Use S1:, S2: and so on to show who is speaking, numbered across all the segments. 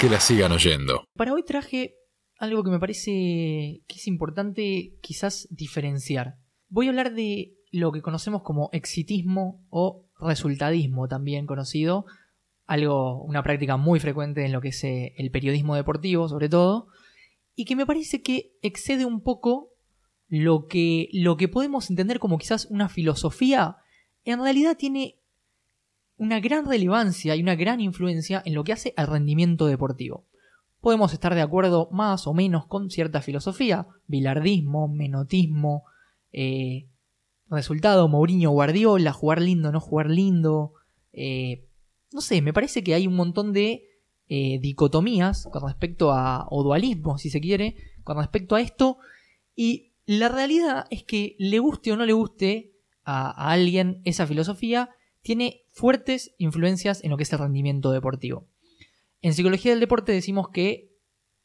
S1: que la sigan oyendo.
S2: Para hoy traje algo que me parece que es importante quizás diferenciar. Voy a hablar de lo que conocemos como exitismo o resultadismo, también conocido, algo, una práctica muy frecuente en lo que es eh, el periodismo deportivo, sobre todo, y que me parece que excede un poco lo que, lo que podemos entender como quizás una filosofía, en realidad tiene una gran relevancia y una gran influencia en lo que hace al rendimiento deportivo. Podemos estar de acuerdo más o menos con cierta filosofía, bilardismo, menotismo, eh, resultado, Mourinho Guardiola, jugar lindo, no jugar lindo. Eh, no sé, me parece que hay un montón de eh, dicotomías con respecto a, o dualismo, si se quiere, con respecto a esto. Y la realidad es que le guste o no le guste a, a alguien esa filosofía, tiene fuertes influencias en lo que es el rendimiento deportivo. En psicología del deporte decimos que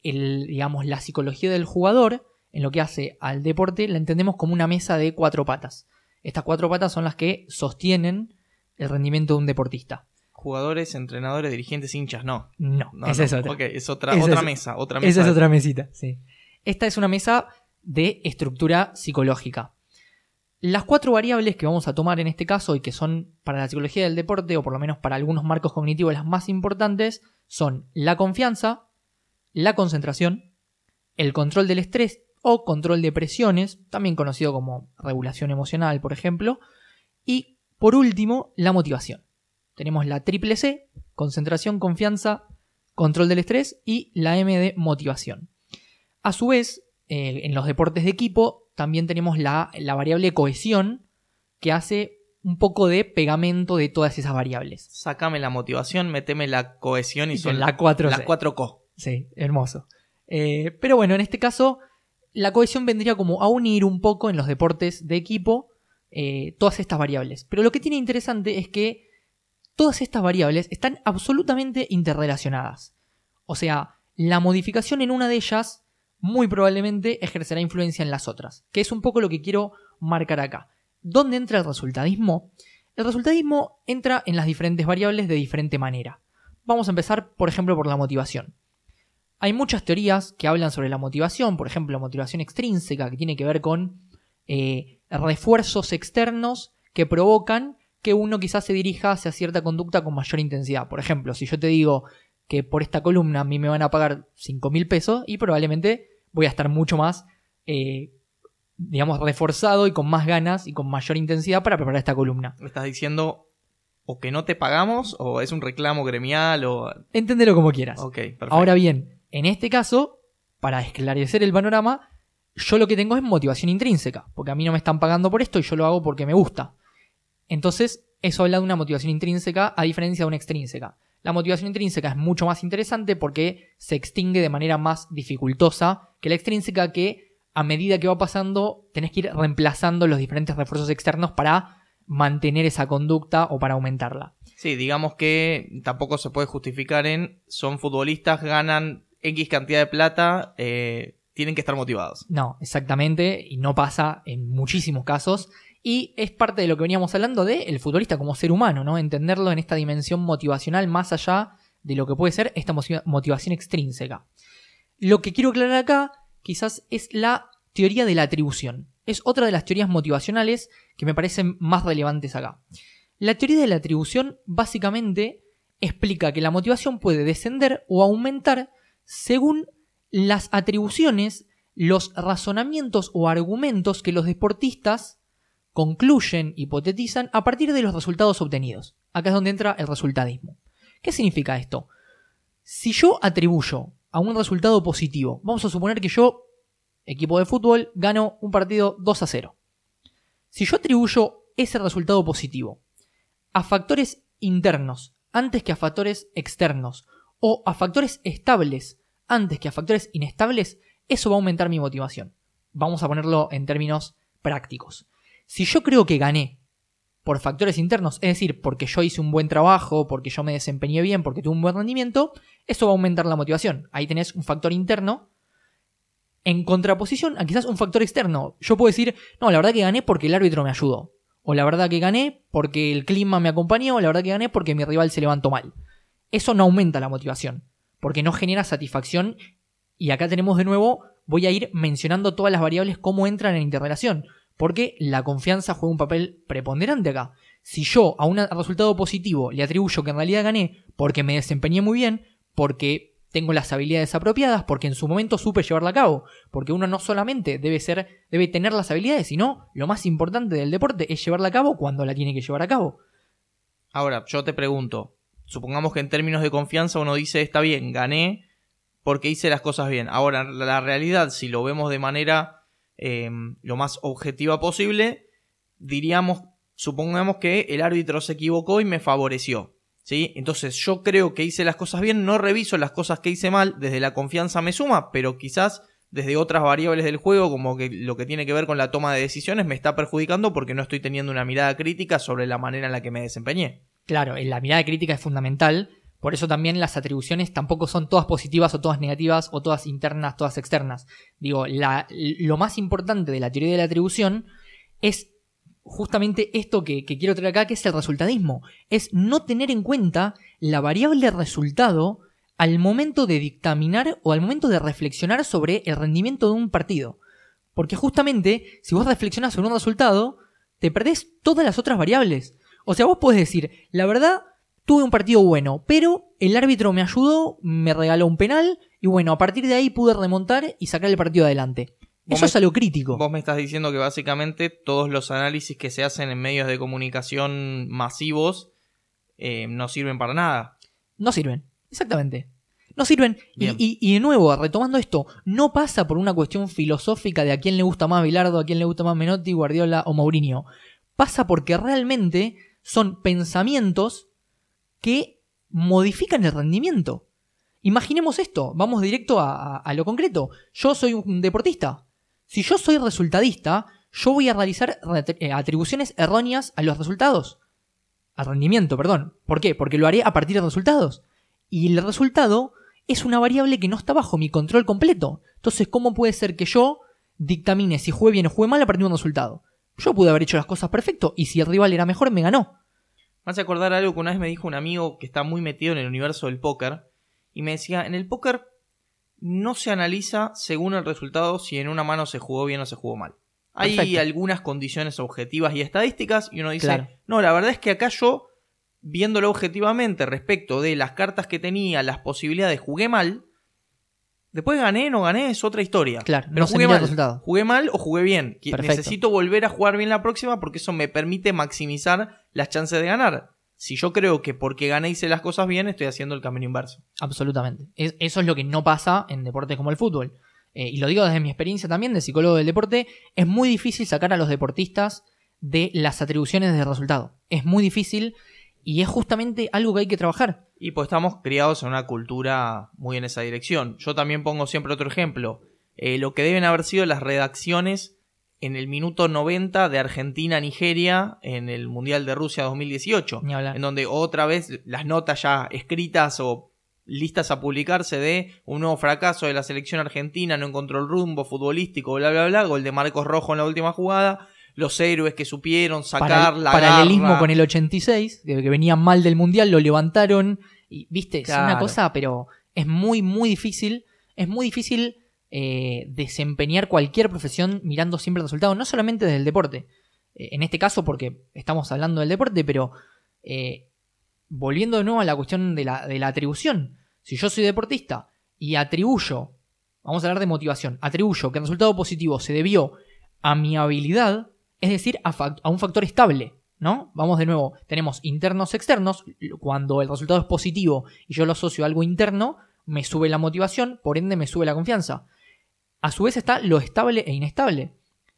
S2: el, digamos, la psicología del jugador, en lo que hace al deporte, la entendemos como una mesa de cuatro patas. Estas cuatro patas son las que sostienen el rendimiento de un deportista.
S3: Jugadores, entrenadores, dirigentes, hinchas, no.
S2: No,
S3: No,
S2: esa
S3: no.
S2: es otra.
S3: Es otra,
S2: Esa
S3: otra
S2: es-
S3: mesa, otra mesa.
S2: Esa es otra mesita, sí. Esta es una mesa de estructura psicológica. Las cuatro variables que vamos a tomar en este caso y que son para la psicología del deporte, o por lo menos para algunos marcos cognitivos las más importantes, son la confianza, la concentración, el control del estrés o control de presiones, también conocido como regulación emocional, por ejemplo, y por último, la motivación. Tenemos la triple C, concentración, confianza, control del estrés y la M de motivación. A su vez, eh, en los deportes de equipo también tenemos la, la variable cohesión que hace un poco de pegamento de todas esas variables.
S3: Sácame la motivación, meteme la cohesión y
S2: Y
S3: son
S2: la 4C.
S3: las cuatro co.
S2: Sí, hermoso. Eh, pero bueno, en este caso, la cohesión vendría como a unir un poco en los deportes de equipo eh, todas estas variables. Pero lo que tiene interesante es que todas estas variables están absolutamente interrelacionadas. O sea, la modificación en una de ellas muy probablemente ejercerá influencia en las otras, que es un poco lo que quiero marcar acá. ¿Dónde entra el resultadismo? El resultadismo entra en las diferentes variables de diferente manera. Vamos a empezar, por ejemplo, por la motivación. Hay muchas teorías que hablan sobre la motivación, por ejemplo, motivación extrínseca, que tiene que ver con eh, refuerzos externos que provocan que uno quizás se dirija hacia cierta conducta con mayor intensidad. Por ejemplo, si yo te digo que por esta columna a mí me van a pagar 5 mil pesos y probablemente voy a estar mucho más, eh, digamos, reforzado y con más ganas y con mayor intensidad para preparar esta columna.
S3: Me estás diciendo o que no te pagamos o es un reclamo gremial o...
S2: Enténdelo como quieras.
S3: Ok, perfecto.
S2: Ahora bien, en este caso, para esclarecer el panorama, yo lo que tengo es motivación intrínseca, porque a mí no me están pagando por esto y yo lo hago porque me gusta. Entonces, eso habla de una motivación intrínseca a diferencia de una extrínseca. La motivación intrínseca es mucho más interesante porque se extingue de manera más dificultosa que la extrínseca que a medida que va pasando tenés que ir reemplazando los diferentes refuerzos externos para mantener esa conducta o para aumentarla.
S3: Sí, digamos que tampoco se puede justificar en son futbolistas, ganan X cantidad de plata, eh, tienen que estar motivados.
S2: No, exactamente, y no pasa en muchísimos casos. Y es parte de lo que veníamos hablando de el futbolista como ser humano, ¿no? Entenderlo en esta dimensión motivacional más allá de lo que puede ser esta motiva- motivación extrínseca. Lo que quiero aclarar acá, quizás, es la teoría de la atribución. Es otra de las teorías motivacionales que me parecen más relevantes acá. La teoría de la atribución básicamente explica que la motivación puede descender o aumentar según las atribuciones, los razonamientos o argumentos que los deportistas concluyen, hipotetizan a partir de los resultados obtenidos. Acá es donde entra el resultadismo. ¿Qué significa esto? Si yo atribuyo a un resultado positivo, vamos a suponer que yo, equipo de fútbol, gano un partido 2 a 0. Si yo atribuyo ese resultado positivo a factores internos antes que a factores externos, o a factores estables antes que a factores inestables, eso va a aumentar mi motivación. Vamos a ponerlo en términos prácticos. Si yo creo que gané por factores internos, es decir, porque yo hice un buen trabajo, porque yo me desempeñé bien, porque tuve un buen rendimiento, eso va a aumentar la motivación. Ahí tenés un factor interno en contraposición a quizás un factor externo. Yo puedo decir, no, la verdad que gané porque el árbitro me ayudó. O la verdad que gané porque el clima me acompañó, o la verdad que gané porque mi rival se levantó mal. Eso no aumenta la motivación. porque no genera satisfacción. Y acá tenemos de nuevo, voy a ir mencionando todas las variables cómo entran en interrelación, porque la confianza juega un papel preponderante acá. Si yo a un resultado positivo le atribuyo que en realidad gané porque me desempeñé muy bien, porque tengo las habilidades apropiadas, porque en su momento supe llevarla a cabo, porque uno no solamente debe ser, debe tener las habilidades, sino lo más importante del deporte es llevarla a cabo cuando la tiene que llevar a cabo.
S3: Ahora, yo te pregunto, supongamos que en términos de confianza uno dice, está bien, gané porque hice las cosas bien. Ahora, la realidad, si lo vemos de manera em, lo más objetiva posible, diríamos, supongamos que el árbitro se equivocó y me favoreció. ¿Sí? Entonces yo creo que hice las cosas bien, no reviso las cosas que hice mal, desde la confianza me suma, pero quizás desde otras variables del juego, como que lo que tiene que ver con la toma de decisiones, me está perjudicando porque no estoy teniendo una mirada crítica sobre la manera en la que me desempeñé.
S2: Claro, la mirada crítica es fundamental, por eso también las atribuciones tampoco son todas positivas o todas negativas o todas internas, todas externas. Digo, lo más importante de la teoría de la atribución es justamente esto que, quiero traer acá, que es el resultadismo. Es no tener en cuenta la variable resultado al momento de dictaminar o al momento de reflexionar sobre el rendimiento de un partido. Porque justamente, si vos reflexionás sobre un resultado, te perdés todas las otras variables. O sea, vos podés decir, la verdad, tuve un partido bueno, pero el árbitro me ayudó, me regaló un penal, y bueno, a partir de ahí pude remontar y sacar el partido adelante. Eso es algo crítico.
S3: Vos me estás diciendo que básicamente todos los análisis que se hacen en medios de comunicación masivos eh, no sirven para nada.
S2: No sirven, exactamente. No sirven. Y, y, de nuevo, retomando esto, no pasa por una cuestión filosófica de a quién le gusta más Bilardo, a quién le gusta más Menotti, Guardiola o Mourinho. Pasa porque realmente son pensamientos que modifican el rendimiento. Imaginemos esto, vamos directo a lo concreto. Yo soy un deportista, si yo soy resultadista, yo voy a realizar eh, atribuciones erróneas a los resultados. Al rendimiento, perdón. ¿Por qué? Porque lo haré a partir de resultados. Y el resultado es una variable que no está bajo mi control completo. Entonces, ¿cómo puede ser que yo dictamine si jugué bien o jugué mal a partir de un resultado? Yo pude haber hecho las cosas perfecto y si el rival era mejor, me ganó.
S3: Vas a acordar algo que una vez me dijo un amigo que está muy metido en el universo del póker. Y me decía, en el póker no se analiza según el resultado si en una mano se jugó bien o se jugó mal. Hay algunas condiciones objetivas y estadísticas y uno dice, no, la verdad es que acá yo, viéndolo objetivamente respecto de las cartas que tenía, las posibilidades, jugué mal. Después gané, no gané, es otra historia.
S2: Claro,
S3: pero jugué mal. Jugué mal o jugué bien. Necesito volver a jugar bien la próxima porque eso me permite maximizar las chances de ganar si yo creo que porque gané hice las cosas bien, estoy haciendo el camino inverso.
S2: Absolutamente. eso es lo que no pasa en deportes como el fútbol. Eh, y lo digo desde mi experiencia también de psicólogo del deporte, es muy difícil sacar a los deportistas de las atribuciones de resultado. Es muy difícil y es justamente algo que hay que trabajar.
S3: Y pues estamos criados en una cultura muy en esa dirección. Yo también pongo siempre otro ejemplo. Eh, lo que deben haber sido las redacciones en el minuto 90 de Argentina-Nigeria en el Mundial de Rusia 2018. En donde otra vez las notas ya escritas o listas a publicarse de un nuevo fracaso de la selección argentina, no encontró el rumbo futbolístico, bla, bla, bla, gol de Marcos Rojo en la última jugada, los héroes que supieron sacar la
S2: Paralelismo con el 86, que venían mal del Mundial, lo levantaron, y viste, es una cosa, pero es muy, muy difícil, es muy difícil eh, desempeñar cualquier profesión mirando siempre el resultado, no solamente desde el deporte. Eh, en este caso, porque estamos hablando del deporte, pero eh, volviendo de nuevo a la cuestión de la, de la atribución. Si yo soy deportista y atribuyo, vamos a hablar de motivación, atribuyo que el resultado positivo se debió a mi habilidad, es decir, a, a, un factor estable, ¿no? Vamos de nuevo, tenemos internos externos, cuando el resultado es positivo y yo lo asocio a algo interno, me sube la motivación, por ende me sube la confianza. A su vez está lo estable e inestable.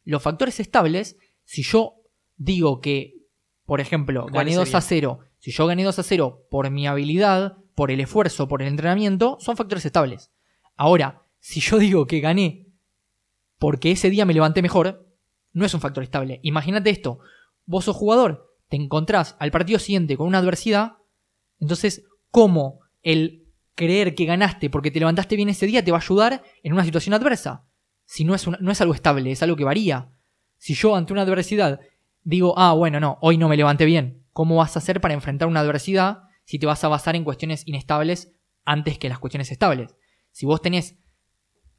S2: Los factores estables, si yo digo que, por ejemplo, gané 2 a 0, si yo gané 2 a 0 por mi habilidad, por el esfuerzo, por el entrenamiento, son factores estables. Ahora, si yo digo que gané porque ese día me levanté mejor, no es un factor estable. Imagínate esto, vos sos jugador, te encontrás al partido siguiente con una adversidad, entonces, ¿cómo el creer que ganaste porque te levantaste bien ese día te va a ayudar en una situación adversa. Si no es, no es algo estable, es algo que varía. Si yo ante una adversidad digo, ah, bueno, no, hoy no me levanté bien, ¿cómo vas a hacer para enfrentar una adversidad si te vas a basar en cuestiones inestables antes que las cuestiones estables. Si vos tenés,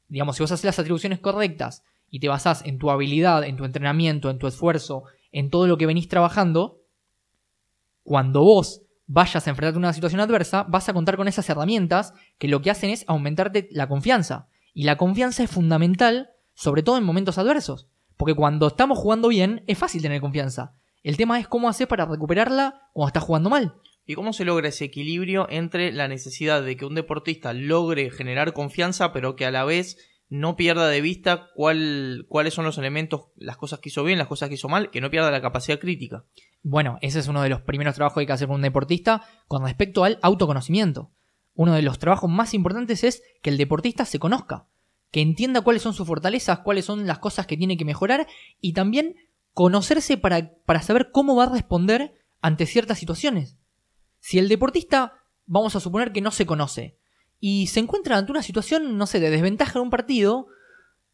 S2: digamos, si vos haces las atribuciones correctas y te basás en tu habilidad, en tu entrenamiento, en tu esfuerzo, en todo lo que venís trabajando, cuando vos vayas a enfrentarte a una situación adversa, vas a contar con esas herramientas que lo que hacen es aumentarte la confianza. Y la confianza es fundamental, sobre todo en momentos adversos. Porque cuando estamos jugando bien, es fácil tener confianza. El tema es cómo hacer para recuperarla cuando estás jugando mal.
S3: ¿Y cómo se logra ese equilibrio entre la necesidad de que un deportista logre generar confianza, pero que a la vez no pierda de vista cuál, cuáles son los elementos, las cosas que hizo bien, las cosas que hizo mal, que no pierda la capacidad crítica?
S2: Bueno, ese es uno de los primeros trabajos que hay que hacer con un deportista con respecto al autoconocimiento. Uno de los trabajos más importantes es que el deportista se conozca, que entienda cuáles son sus fortalezas, cuáles son las cosas que tiene que mejorar y también conocerse para, para saber cómo va a responder ante ciertas situaciones. Si el deportista, vamos a suponer que no se conoce, y se encuentra ante una situación, no sé, de desventaja en un partido,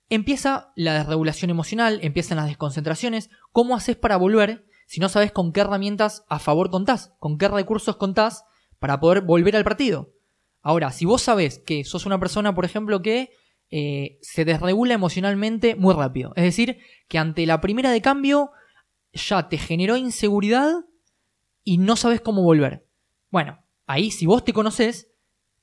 S2: empieza la desregulación emocional, empiezan las desconcentraciones. ¿Cómo haces para volver si no sabes con qué herramientas a favor contás, con qué recursos contás para poder volver al partido? Ahora, si vos sabés que sos una persona, por ejemplo, que eh, se desregula emocionalmente muy rápido, es decir, que ante la primera de cambio ya te generó inseguridad y no sabes cómo volver. Bueno, ahí si vos te conoces,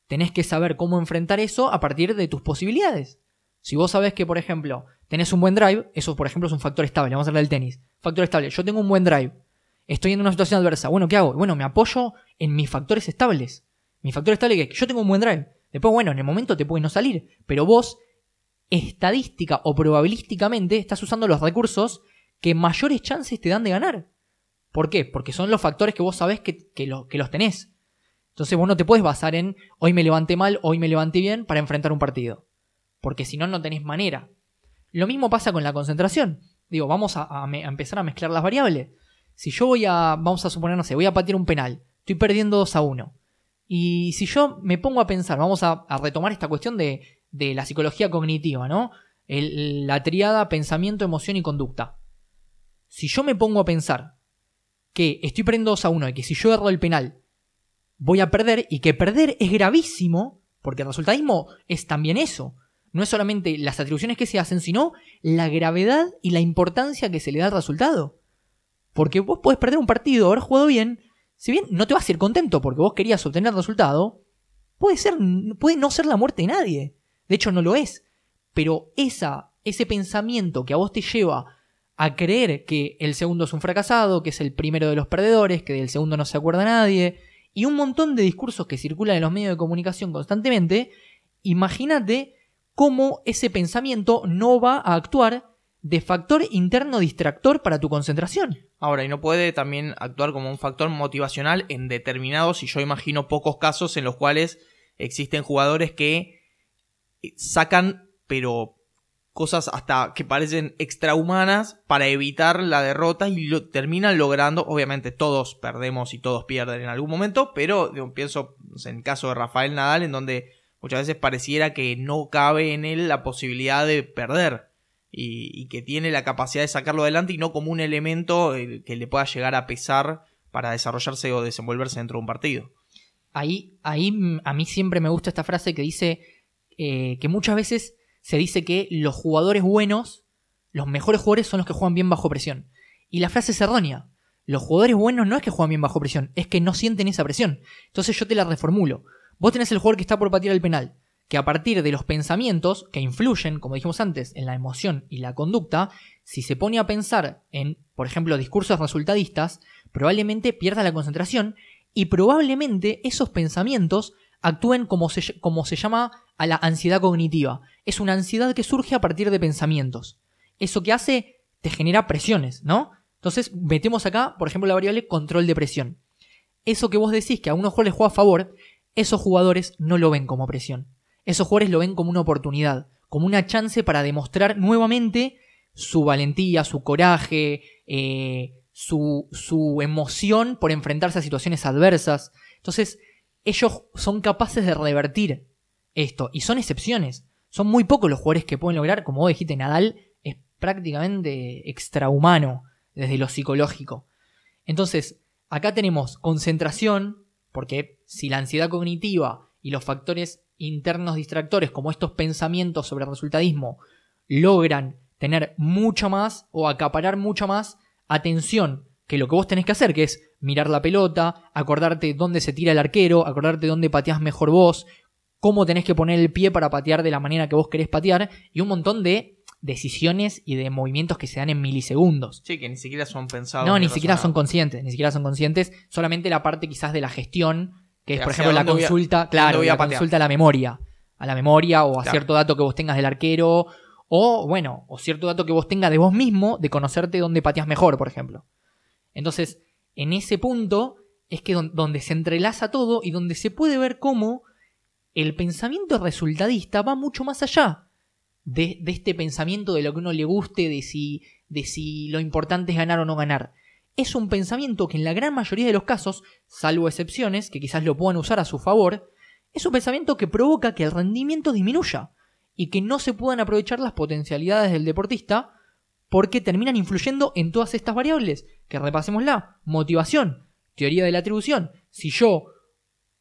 S2: tenés que saber cómo enfrentar eso a partir de tus posibilidades. Si vos sabés que, por ejemplo, tenés un buen drive, eso, por ejemplo, es un factor estable. Vamos a hablar del tenis. Factor estable. Yo tengo un buen drive. Estoy en una situación adversa. Bueno, ¿qué hago? Bueno, me apoyo en mis factores estables. Mi factor estable es que yo tengo un buen drive. Después, bueno, en el momento te puede no salir. Pero vos, estadística o probabilísticamente, estás usando los recursos que mayores chances te dan de ganar. ¿Por qué? Porque son los factores que vos sabés que, que los tenés. Entonces vos no te puedes basar en hoy me levanté mal, hoy me levanté bien para enfrentar un partido. Porque si no, no tenés manera. Lo mismo pasa con la concentración. Digo, vamos a, empezar a mezclar las variables. Si yo voy a, vamos a suponer, no sé, voy a patear un penal, estoy perdiendo 2 a 1. Y si yo me pongo a pensar, vamos a, retomar esta cuestión de, la psicología cognitiva, ¿no? la triada pensamiento, emoción y conducta. Si yo me pongo a pensar que estoy perdiendo 2 a 1 y que si yo erro el penal voy a perder y que perder es gravísimo, porque el resultadismo es también eso. No es solamente las atribuciones que se hacen, sino la gravedad y la importancia que se le da al resultado. Porque vos podés perder un partido, haber jugado bien, si bien no te vas a ir contento porque vos querías obtener el resultado, puede, ser, puede no ser la muerte de nadie. De hecho, no lo es. Pero esa, ese pensamiento que a vos te lleva a creer que el segundo es un fracasado, que es el primero de los perdedores, que del segundo no se acuerda nadie, y un montón de discursos que circulan en los medios de comunicación constantemente, imagínate cómo ese pensamiento no va a actuar de factor interno distractor para tu concentración.
S3: Ahora, y no puede también actuar como un factor motivacional en determinados, y yo imagino pocos casos en los cuales existen jugadores que sacan, pero cosas hasta que parecen extrahumanas para evitar la derrota y lo, terminan logrando, obviamente todos perdemos y todos pierden en algún momento, pero pienso en el caso de Rafael Nadal en donde muchas veces pareciera que no cabe en él la posibilidad de perder y, que tiene la capacidad de sacarlo adelante y no como un elemento eh, que le pueda llegar a pesar para desarrollarse o desenvolverse dentro de un partido.
S2: Ahí, ahí a mí siempre me gusta esta frase que dice eh, que muchas veces se dice que los jugadores buenos, los mejores jugadores son los que juegan bien bajo presión. Y la frase es errónea. Los jugadores buenos no es que juegan bien bajo presión, es que no sienten esa presión. Entonces yo te la reformulo. Vos tenés el jugador que está por patear el penal, que a partir de los pensamientos que influyen, como dijimos antes, en la emoción y la conducta, si se pone a pensar en, por ejemplo, discursos resultadistas, probablemente pierda la concentración y probablemente esos pensamientos actúen como se, como se llama a la ansiedad cognitiva. Es una ansiedad que surge a partir de pensamientos. Eso que hace te genera presiones, ¿no? Entonces metemos acá, por ejemplo, la variable control de presión. Eso que vos decís que a unos jugadores juega a favor, esos jugadores no lo ven como presión. Esos jugadores lo ven como una oportunidad, como una chance para demostrar nuevamente su valentía, su coraje, eh, su, su emoción por enfrentarse a situaciones adversas. Entonces, ellos son capaces de revertir esto. Y son excepciones. Son muy pocos los jugadores que pueden lograr, como vos dijiste, Nadal es prácticamente extrahumano desde lo psicológico. Entonces, acá tenemos concentración, porque si la ansiedad cognitiva y los factores internos distractores, como estos pensamientos sobre el resultadismo, logran tener mucha más o acaparar mucha más atención que lo que vos tenés que hacer, que es mirar la pelota, acordarte dónde se tira el arquero, acordarte dónde pateás mejor vos, cómo tenés que poner el pie para patear de la manera que vos querés patear, y un montón de decisiones y de movimientos que se dan en milisegundos.
S3: Sí, que ni siquiera son pensados.
S2: No, ni siquiera son conscientes, ni siquiera son conscientes, solamente la parte quizás de la gestión, que es, por
S3: Hacia
S2: ejemplo, la
S3: voy a-
S2: consulta, claro, la
S3: patear.
S2: consulta a la memoria, a la memoria o a
S3: Claro.
S2: cierto dato que vos tengas del arquero, o bueno, o cierto dato que vos tengas de vos mismo, de conocerte dónde pateas mejor, por ejemplo. Entonces, en ese punto es que don- donde se entrelaza todo y donde se puede ver cómo el pensamiento resultadista va mucho más allá de, de este pensamiento de lo que uno le guste, de si, de si lo importante es ganar o no ganar. Es un pensamiento que en la gran mayoría de los casos, salvo excepciones que quizás lo puedan usar a su favor, es un pensamiento que provoca que el rendimiento disminuya y que no se puedan aprovechar las potencialidades del deportista porque terminan influyendo en todas estas variables. Que repasémosla. Motivación, teoría de la atribución. Si yo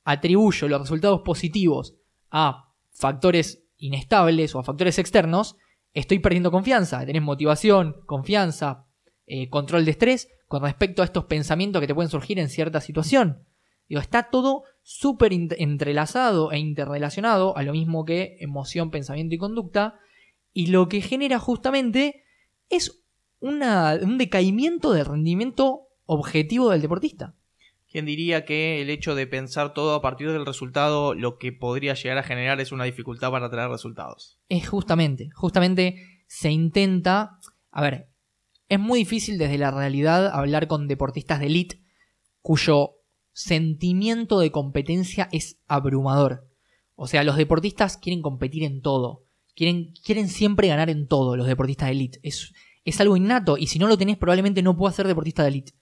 S2: atribuyo los resultados positivos a factores inestables o a factores externos, estoy perdiendo confianza. Tenés motivación, confianza, eh, control de estrés con respecto a estos pensamientos que te pueden surgir en cierta situación. Digo, está todo súper entrelazado e interrelacionado a lo mismo que emoción, pensamiento y conducta. Y lo que genera justamente es una- un decaimiento del rendimiento objetivo del deportista.
S3: ¿Quién diría que el hecho de pensar todo a partir del resultado lo que podría llegar a generar es una dificultad para traer resultados?
S2: Es justamente, justamente se intenta, a ver, es muy difícil desde la realidad hablar con deportistas de elite cuyo sentimiento de competencia es abrumador. O sea, los deportistas quieren competir en todo, quieren, quieren siempre ganar en todo, los deportistas de elite. Es, es algo innato y si no lo tenés probablemente no puedas ser deportista de elite.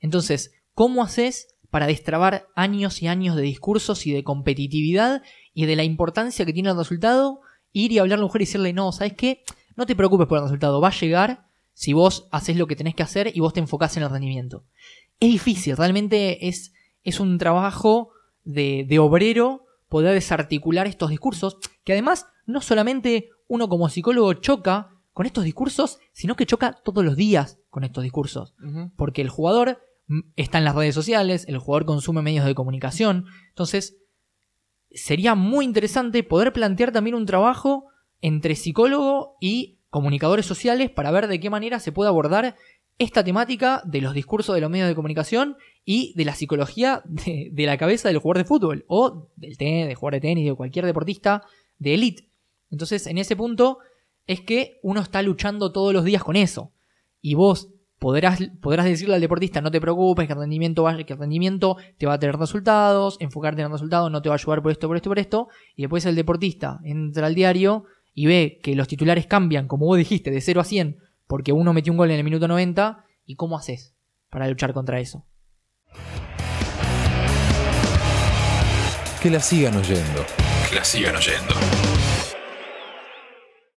S2: Entonces, ¿cómo haces para destrabar años y años de discursos y de competitividad y de la importancia que tiene el resultado? Ir y hablarle a la mujer y decirle, no, ¿sabes qué? No te preocupes por el resultado, va a llegar si vos haces lo que tenés que hacer y vos te enfocás en el rendimiento. Es difícil, realmente es, es un trabajo de, de obrero poder desarticular estos discursos, que además no solamente uno como psicólogo choca con estos discursos, sino que choca todos los días con estos discursos. Porque el jugador mm, está en las redes sociales, el jugador consume medios de comunicación, entonces sería muy interesante poder plantear también un trabajo entre psicólogo y comunicadores sociales para ver de qué manera se puede abordar esta temática de los discursos de los medios de comunicación y de la psicología de, de la cabeza del jugador de fútbol o del tenis, de jugador de tenis, de cualquier deportista de élite. Entonces, en ese punto es que uno está luchando todos los días con eso. Y vos podrás, podrás decirle al deportista, no te preocupes, que el rendimiento va, que el rendimiento te va a tener resultados, enfocarte en el resultado no te va a ayudar por esto, por esto, por esto. Y después el deportista entra al diario y ve que los titulares cambian, como vos dijiste, de 0 a 100, porque uno metió un gol en el minuto 90. ¿Y cómo haces para luchar contra eso?
S1: Que la sigan oyendo.
S4: Que la sigan oyendo.